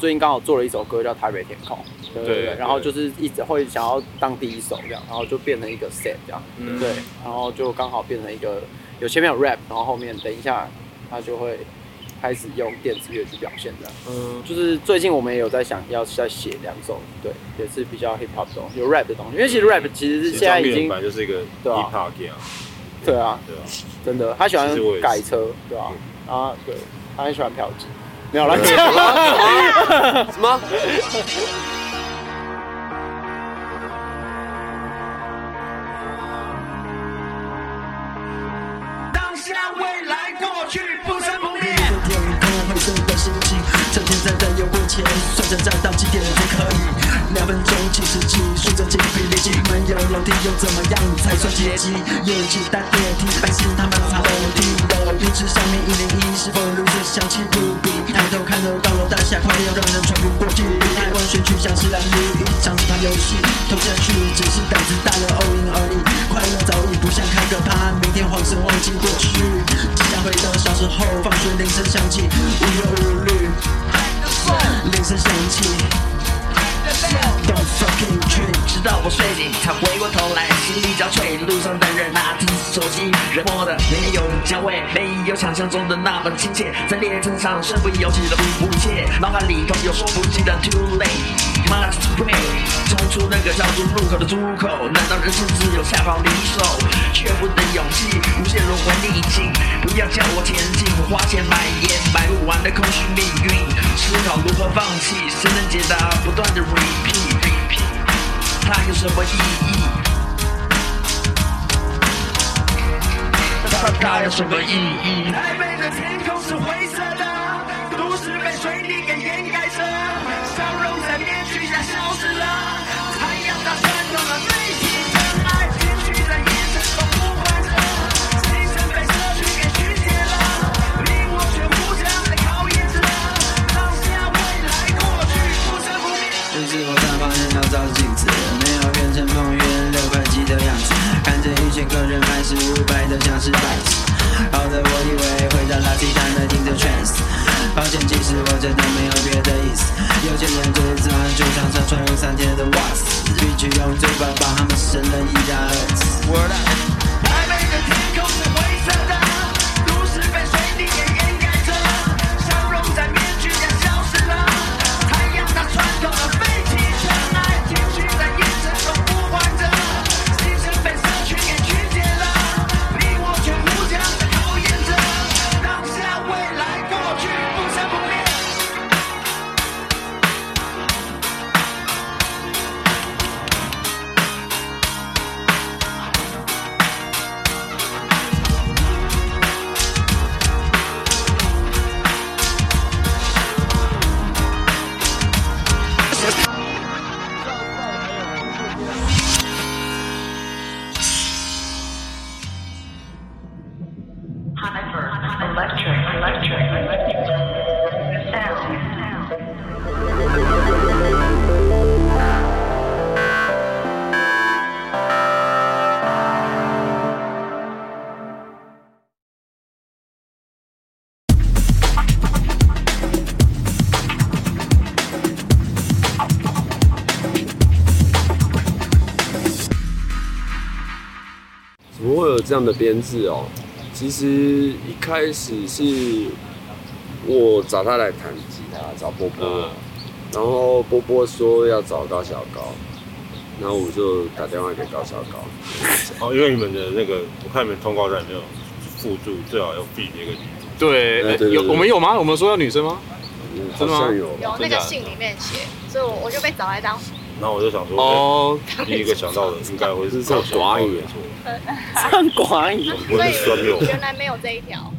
最近刚好做了一首歌叫《台北天空》，对对对，对然后就是一直会想要当第一首这样，然后就变成一个 set 这样，嗯。对，然后就刚好变成一个有前面有 rap，然后后面等一下他就会开始用电子乐去表现这样，嗯，就是最近我们也有在想要再写两首，对，也是比较 hip hop 的东西，有 rap 的东西，因为其实 rap 其实是现在已经本来就是一个 hip hop 啊，对啊，对啊，真的，他喜欢改车，对啊，啊，对，他很喜欢嫖妓，没有啦，什么？当下、未来、过去不生不灭。天空灰色的心情，趁现在的有过钱，算着站到几点才可以？两分钟计时器，数着几笔力气，没有楼梯又怎么样才算阶级？业绩搭电梯，百姓他们爬楼梯的电视上面一零一，是否如此香气扑鼻？抬头看到高楼大厦，快要让人喘不过气。台湾选举像是蓝绿一场是游戏，投下去只是胆子大了 all in 而已。快乐早已不像开个趴，明天晃神忘记过去，只想回到小时候，放学铃声响起，无忧无虑，铃声响起。Don't fucking dream。直到我睡醒，才回过头来，心力交瘁。路上的人拿着手机，人活的没有香味，没有想象中的那么亲切。在列车上，身不由己的不顾一切，脑海里头有说不尽的 too late too late。冲出那个叫做路口的出口，难道人生只有下方离手？缺乏的勇气，无限轮回逆境，不要叫我前进，我花钱买烟，买不完的空虚命运，思考如何放弃，谁能解答？不断的 repeat repeat，它有什么意义？它它有什么意义？台北的天空是灰色的，故事被水泥给掩盖着，笑容在面具下消失了，这样的编制哦？其实一开始是我找他来弹吉他，找波波，嗯然后波波说要找高小高，然后我就打电话给高小高，哦，因为你们的那个，我看你们通告上有没有附注，最好要 feed 一个女主。对，对对对有我们有吗？我们说要女生吗？真的吗有有那个信里面写，所以我我就被找来当然后我就想说，第一个想到的应该会是是唱寡语没错，唱寡语，不所以。原来没有这一条。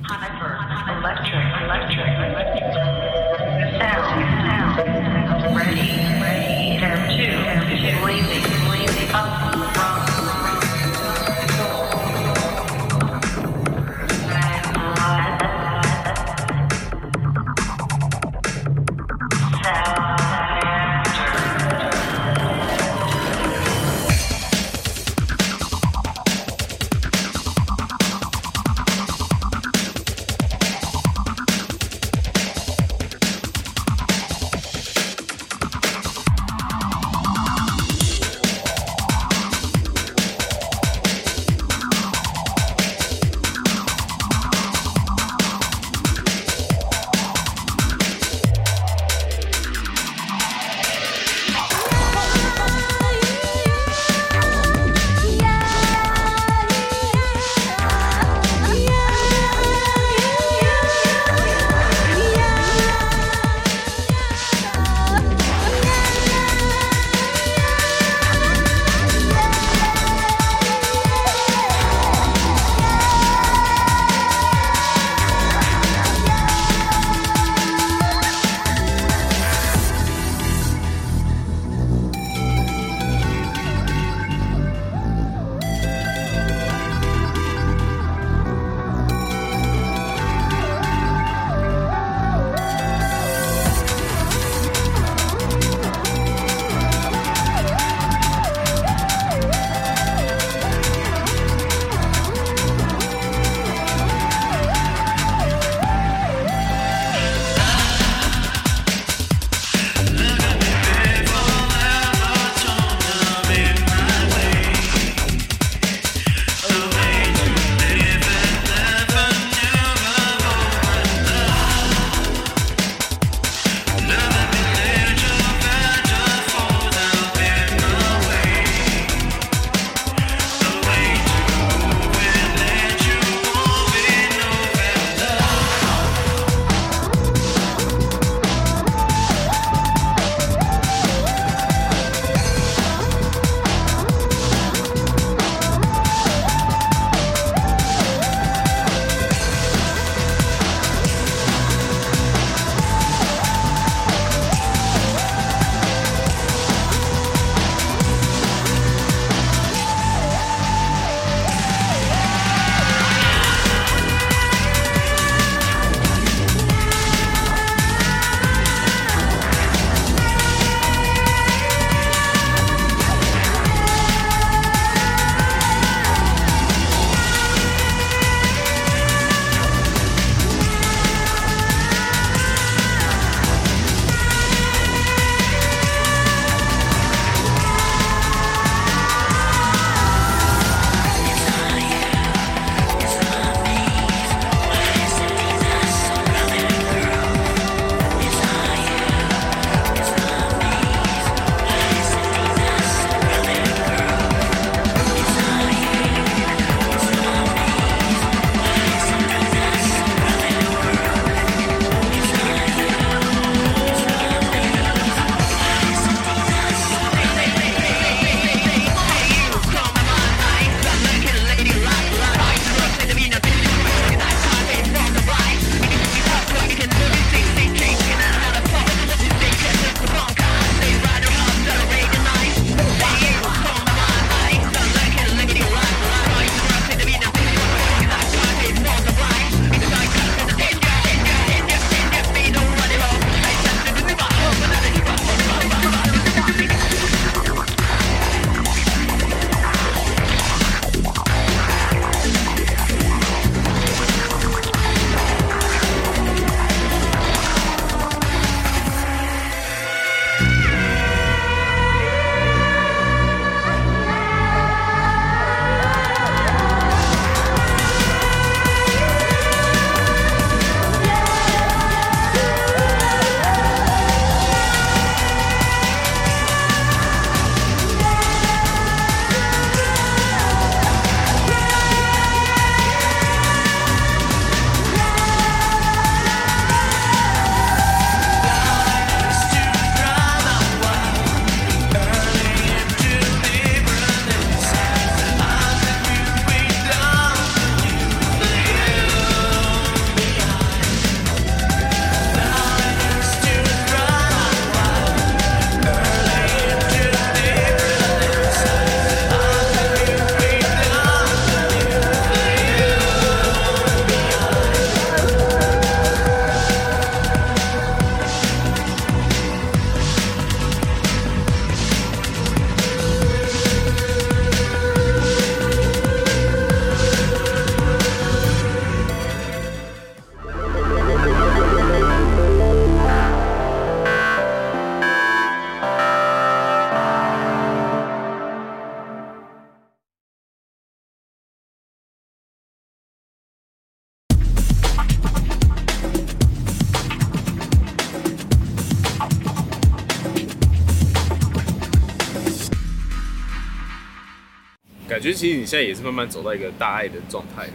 感觉其实你现在也是慢慢走到一个大爱的状态的。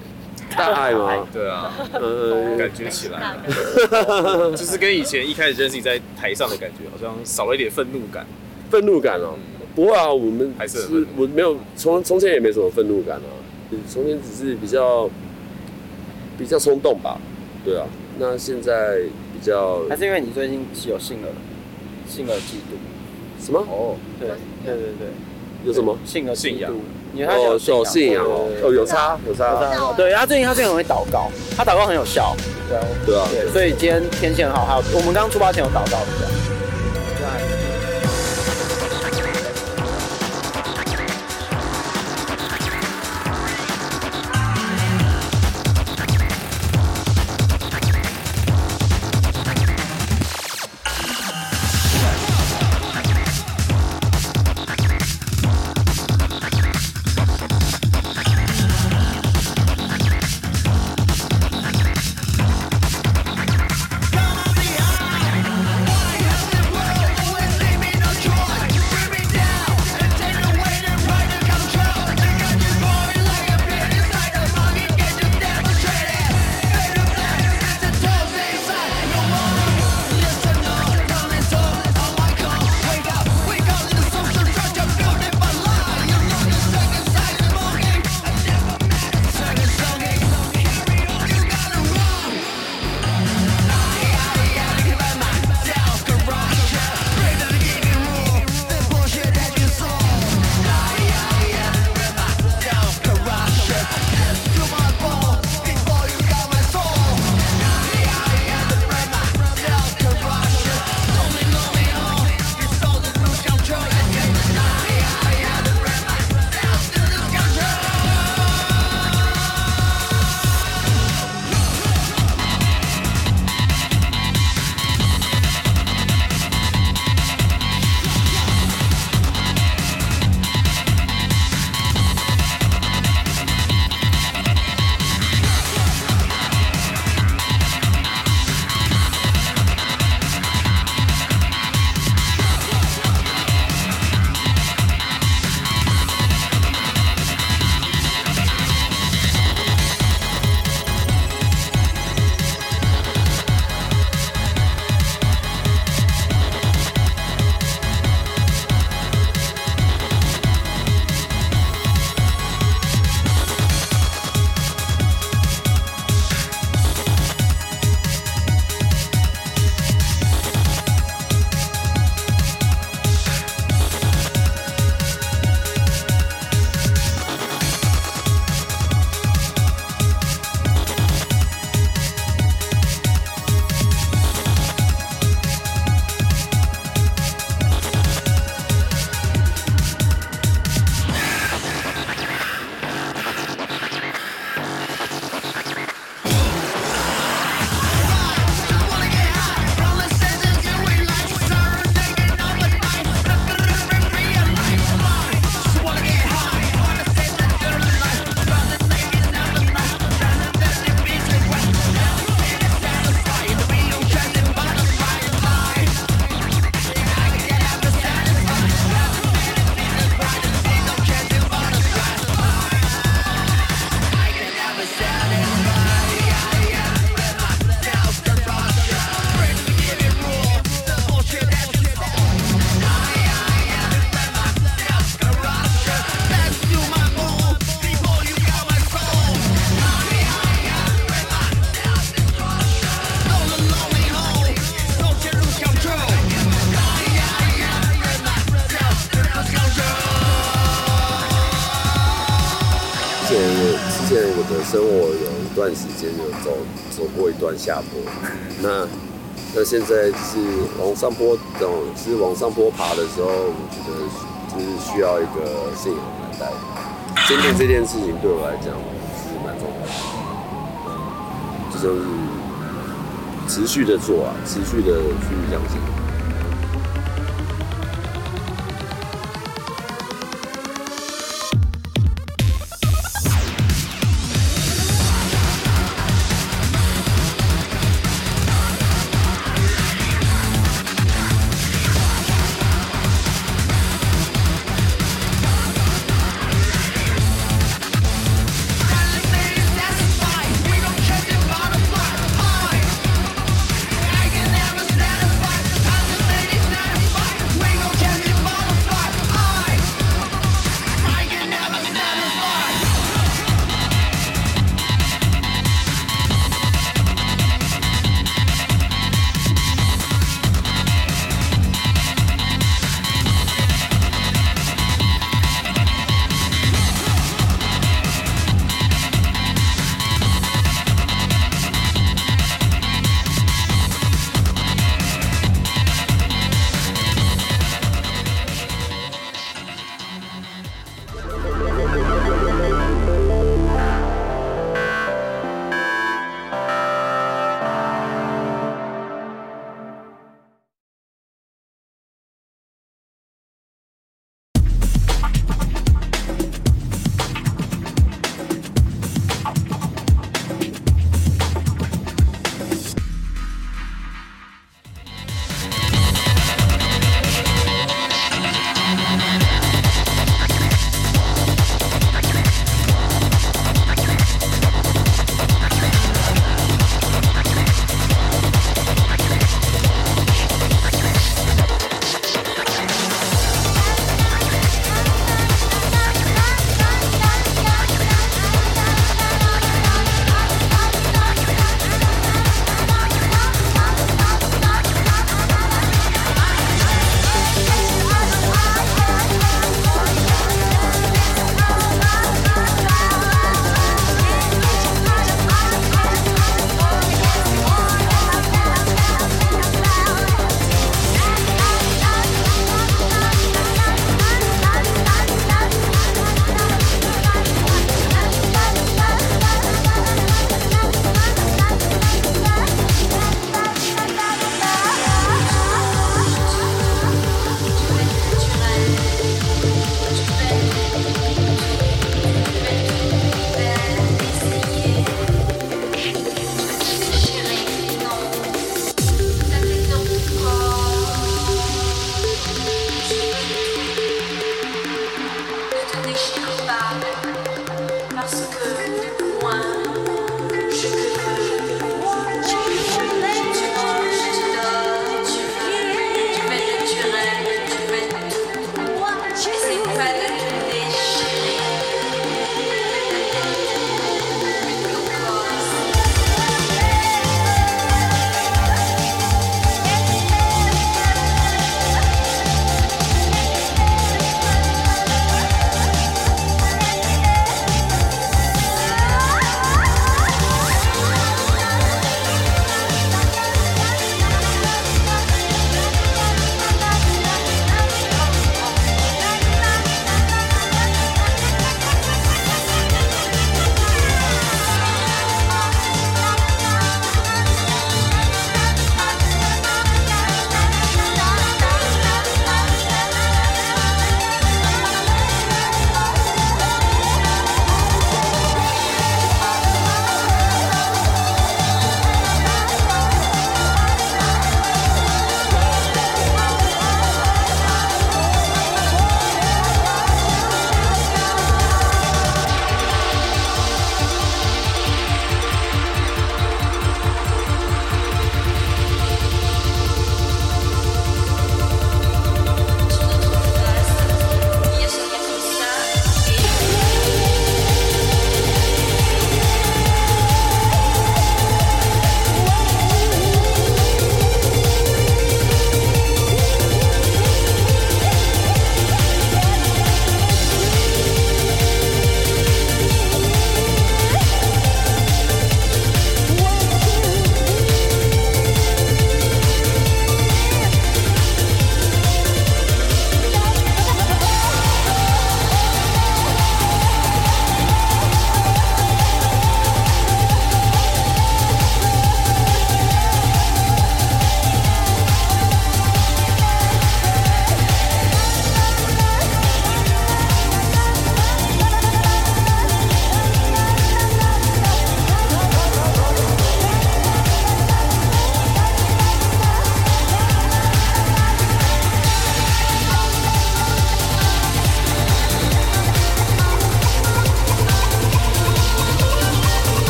大爱吗？对啊，呃，感觉起来，就是跟以前一开始认识你在台上的感觉，好像少了一点愤怒感。愤怒感哦、喔，不会啊，我们还是是我没有从从前也没什么愤怒感啊，从前只是比较比较冲动吧，对啊，那现在比较还是因为你最近是有信了性了嫉妒什么？哦，对对对对，有什么？信了信仰？有受信仰哦，哦有差有差，对，他最近他最近很会祷告，他祷告很有效，对啊，对啊，对，所以今天天气很好，还有我们刚刚出发前有祷告一下。一段时间有走走过一段下坡，那那现在是往上坡，等是往上坡爬的时候，我觉得就是需要一个信仰来带。坚定这件事情对我来讲是蛮重要的，就就是持续的做啊，持续的去相信。